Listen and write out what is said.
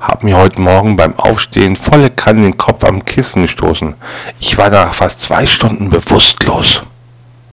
Hab mir heute Morgen beim Aufstehen volle Kanne den Kopf am Kissen gestoßen. Ich war nach fast zwei Stunden bewusstlos.